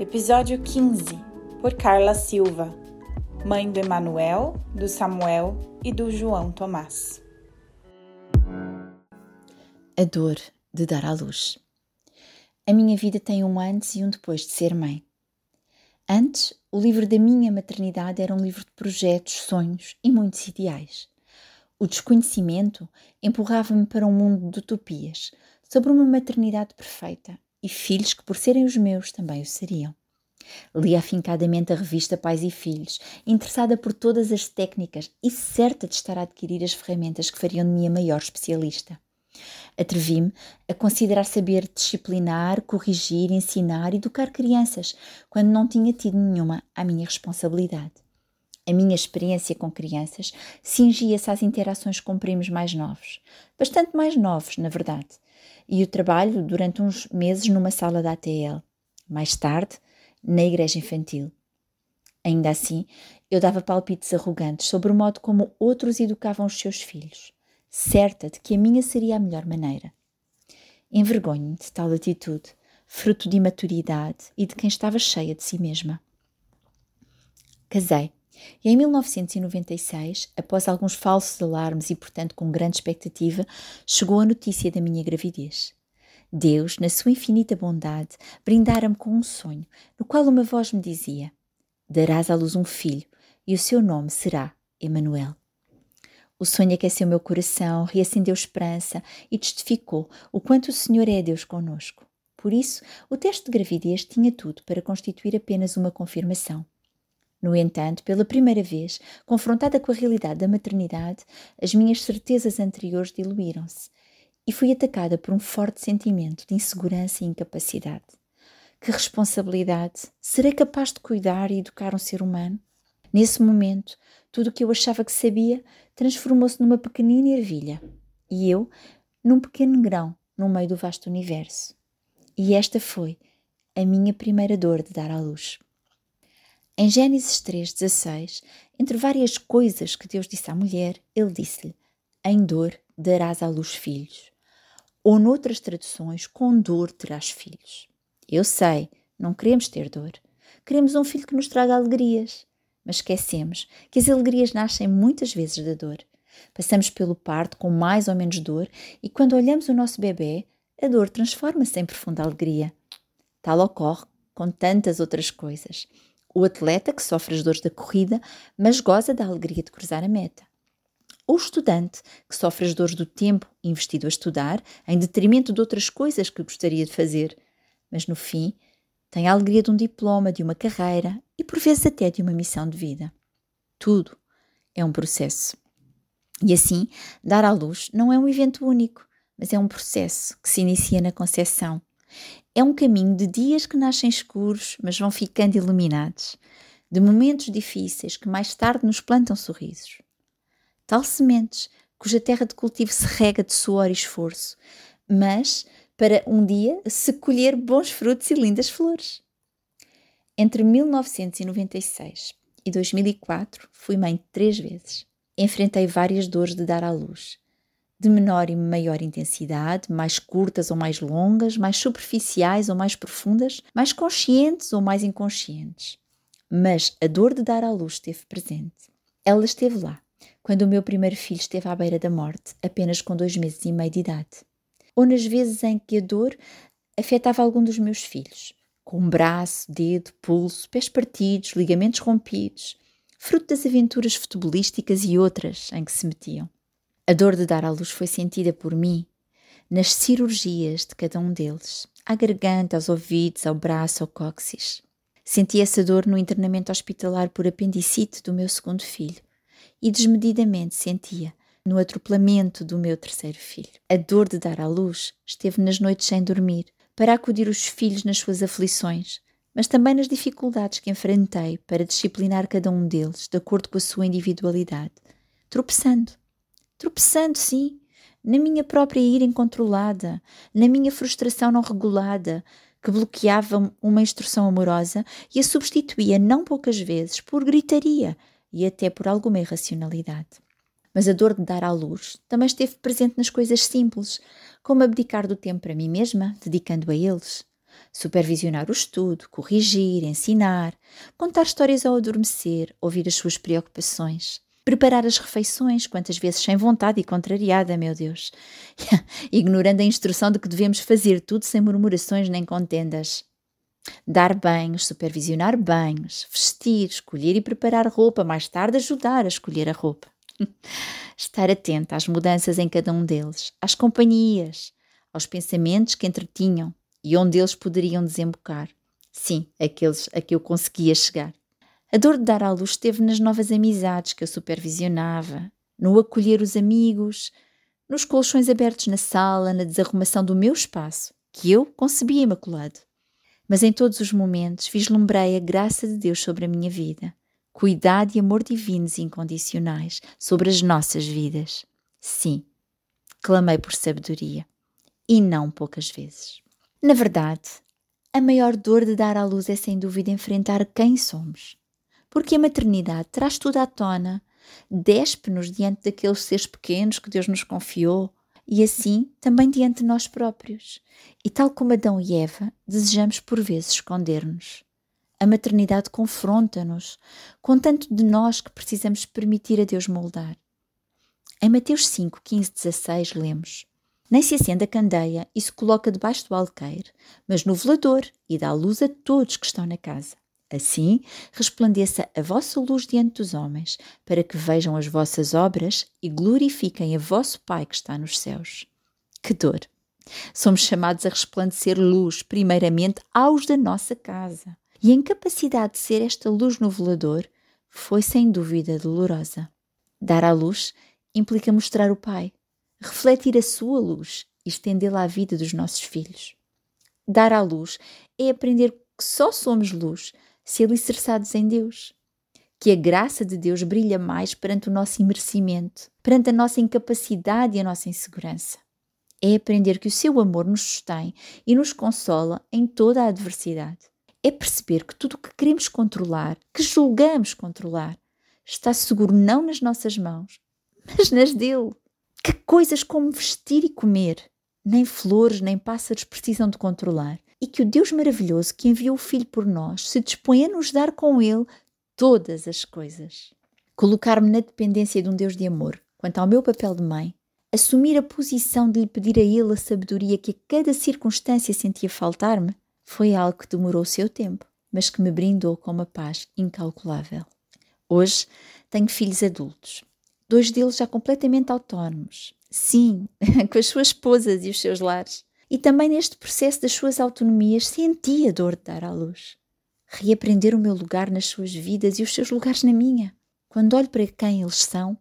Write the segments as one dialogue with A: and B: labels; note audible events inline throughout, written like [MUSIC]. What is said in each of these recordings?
A: Episódio 15 por Carla Silva, mãe do Emanuel, do Samuel e do João Tomás.
B: A dor de dar à luz. A minha vida tem um antes e um depois de ser mãe. Antes, o livro da minha maternidade era um livro de projetos, sonhos e muitos ideais. O desconhecimento empurrava-me para um mundo de utopias, sobre uma maternidade perfeita e filhos que, por serem os meus, também o seriam. Lia afincadamente a revista Pais e Filhos, interessada por todas as técnicas e certa de estar a adquirir as ferramentas que fariam de mim a maior especialista. Atrevi-me a considerar saber disciplinar, corrigir, ensinar educar crianças, quando não tinha tido nenhuma à minha responsabilidade. A minha experiência com crianças cingia-se às interações com primos mais novos, bastante mais novos, na verdade, e o trabalho durante uns meses numa sala da ATL. Mais tarde, na igreja infantil. Ainda assim, eu dava palpites arrogantes sobre o modo como outros educavam os seus filhos certa de que a minha seria a melhor maneira. Envergonho-me de tal atitude, fruto de imaturidade e de quem estava cheia de si mesma. Casei e em 1996, após alguns falsos alarmes e, portanto, com grande expectativa, chegou a notícia da minha gravidez. Deus, na sua infinita bondade, brindara-me com um sonho, no qual uma voz me dizia: Darás à luz um filho, e o seu nome será Emanuel. O sonho aqueceu meu coração, reacendeu esperança e testificou o quanto o Senhor é Deus conosco. Por isso, o teste de gravidez tinha tudo para constituir apenas uma confirmação. No entanto, pela primeira vez, confrontada com a realidade da maternidade, as minhas certezas anteriores diluíram-se e fui atacada por um forte sentimento de insegurança e incapacidade. Que responsabilidade! Serei capaz de cuidar e educar um ser humano? Nesse momento, tudo o que eu achava que sabia transformou-se numa pequenina ervilha e eu num pequeno grão no meio do vasto universo. E esta foi a minha primeira dor de dar à luz. Em Gênesis 3,16, entre várias coisas que Deus disse à mulher, ele disse-lhe: Em dor darás à luz filhos. Ou noutras traduções, com dor terás filhos. Eu sei, não queremos ter dor. Queremos um filho que nos traga alegrias mas esquecemos que as alegrias nascem muitas vezes da dor. Passamos pelo parto com mais ou menos dor e quando olhamos o nosso bebê, a dor transforma-se em profunda alegria. Tal ocorre com tantas outras coisas. O atleta que sofre as dores da corrida, mas goza da alegria de cruzar a meta. O estudante que sofre as dores do tempo investido a estudar, em detrimento de outras coisas que gostaria de fazer, mas no fim tem a alegria de um diploma, de uma carreira e por vezes até de uma missão de vida. Tudo é um processo. E assim, dar à luz não é um evento único, mas é um processo que se inicia na concepção. É um caminho de dias que nascem escuros, mas vão ficando iluminados, de momentos difíceis que mais tarde nos plantam sorrisos. Tal sementes cuja terra de cultivo se rega de suor e esforço, mas para um dia se colher bons frutos e lindas flores. Entre 1996 e 2004 fui mãe três vezes. Enfrentei várias dores de dar à luz, de menor e maior intensidade, mais curtas ou mais longas, mais superficiais ou mais profundas, mais conscientes ou mais inconscientes. Mas a dor de dar à luz esteve presente. Ela esteve lá, quando o meu primeiro filho esteve à beira da morte, apenas com dois meses e meio de idade ou nas vezes em que a dor afetava algum dos meus filhos, com braço, dedo, pulso, pés partidos, ligamentos rompidos, fruto das aventuras futebolísticas e outras em que se metiam. A dor de dar à luz foi sentida por mim nas cirurgias de cada um deles, à garganta, aos ouvidos, ao braço, ao cóccix. Senti essa dor no internamento hospitalar por apendicite do meu segundo filho e desmedidamente sentia no atropelamento do meu terceiro filho. A dor de dar à luz esteve nas noites sem dormir, para acudir os filhos nas suas aflições, mas também nas dificuldades que enfrentei para disciplinar cada um deles de acordo com a sua individualidade, tropeçando. Tropeçando, sim, na minha própria ira incontrolada, na minha frustração não regulada, que bloqueava uma instrução amorosa e a substituía não poucas vezes por gritaria e até por alguma irracionalidade. Mas a dor de dar à luz também esteve presente nas coisas simples, como abdicar do tempo para mim mesma, dedicando a eles. Supervisionar o estudo, corrigir, ensinar, contar histórias ao adormecer, ouvir as suas preocupações. Preparar as refeições, quantas vezes sem vontade e contrariada, meu Deus. [LAUGHS] Ignorando a instrução de que devemos fazer tudo sem murmurações nem contendas. Dar banhos, supervisionar banhos, vestir, escolher e preparar roupa, mais tarde ajudar a escolher a roupa. [LAUGHS] Estar atenta às mudanças em cada um deles, às companhias, aos pensamentos que entretinham e onde eles poderiam desembocar. Sim, aqueles a que eu conseguia chegar. A dor de dar à luz esteve nas novas amizades que eu supervisionava, no acolher os amigos, nos colchões abertos na sala, na desarrumação do meu espaço, que eu concebia imaculado. Mas em todos os momentos vislumbrei a graça de Deus sobre a minha vida, cuidado e amor divinos e incondicionais sobre as nossas vidas. Sim, clamei por sabedoria, e não poucas vezes. Na verdade, a maior dor de dar à luz é sem dúvida enfrentar quem somos porque a maternidade traz tudo à tona, despe-nos diante daqueles seres pequenos que Deus nos confiou e assim também diante de nós próprios. E tal como Adão e Eva, desejamos por vezes esconder-nos. A maternidade confronta-nos com tanto de nós que precisamos permitir a Deus moldar. Em Mateus 5, 15, 16, lemos: Nem se acende a candeia e se coloca debaixo do alqueire, mas no velador e dá luz a todos que estão na casa. Assim resplandeça a vossa luz diante dos homens, para que vejam as vossas obras e glorifiquem a vosso Pai que está nos céus. Que dor! Somos chamados a resplandecer luz, primeiramente aos da nossa casa. E a incapacidade de ser esta luz no velador foi sem dúvida dolorosa. Dar à luz implica mostrar o Pai, refletir a sua luz e estendê-la à vida dos nossos filhos. Dar à luz é aprender que só somos luz se alicerçados em Deus. Que a graça de Deus brilha mais perante o nosso imerecimento, perante a nossa incapacidade e a nossa insegurança. É aprender que o seu amor nos sustém e nos consola em toda a adversidade. É perceber que tudo o que queremos controlar, que julgamos controlar, está seguro não nas nossas mãos, mas nas dele. Que coisas como vestir e comer, nem flores nem pássaros precisam de controlar e que o Deus maravilhoso que enviou o Filho por nós se dispõe a nos dar com Ele todas as coisas. Colocar-me na dependência de um Deus de amor, quanto ao meu papel de mãe, assumir a posição de lhe pedir a Ele a sabedoria que a cada circunstância sentia faltar-me, foi algo que demorou o seu tempo, mas que me brindou com uma paz incalculável. Hoje tenho filhos adultos, dois deles já completamente autónomos. Sim, [LAUGHS] com as suas esposas e os seus lares. E também neste processo das suas autonomias senti a dor de dar à luz. Reaprender o meu lugar nas suas vidas e os seus lugares na minha. Quando olho para quem eles são,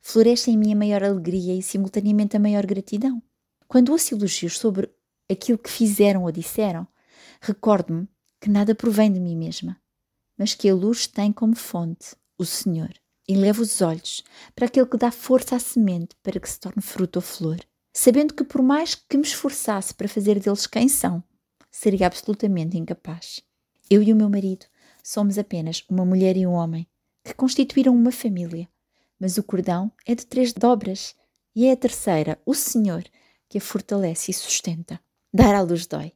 B: floresce em mim a maior alegria e simultaneamente a maior gratidão. Quando ouço elogios sobre aquilo que fizeram ou disseram, recordo-me que nada provém de mim mesma, mas que a luz tem como fonte o Senhor. E levo os olhos para aquele que dá força à semente para que se torne fruto ou flor sabendo que por mais que me esforçasse para fazer deles quem são, seria absolutamente incapaz. Eu e o meu marido somos apenas uma mulher e um homem que constituíram uma família, mas o cordão é de três dobras e é a terceira, o Senhor, que a fortalece e sustenta. Dar à luz dói,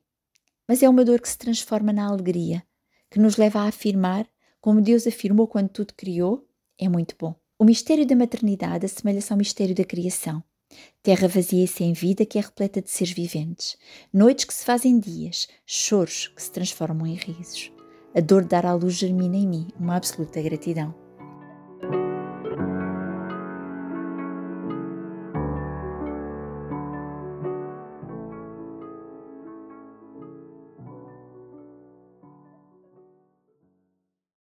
B: mas é uma dor que se transforma na alegria, que nos leva a afirmar, como Deus afirmou quando tudo criou, é muito bom. O mistério da maternidade assemelha-se ao mistério da criação. Terra vazia e sem vida que é repleta de seres viventes, noites que se fazem dias, choros que se transformam em risos. A dor de dar à luz germina em mim uma absoluta gratidão.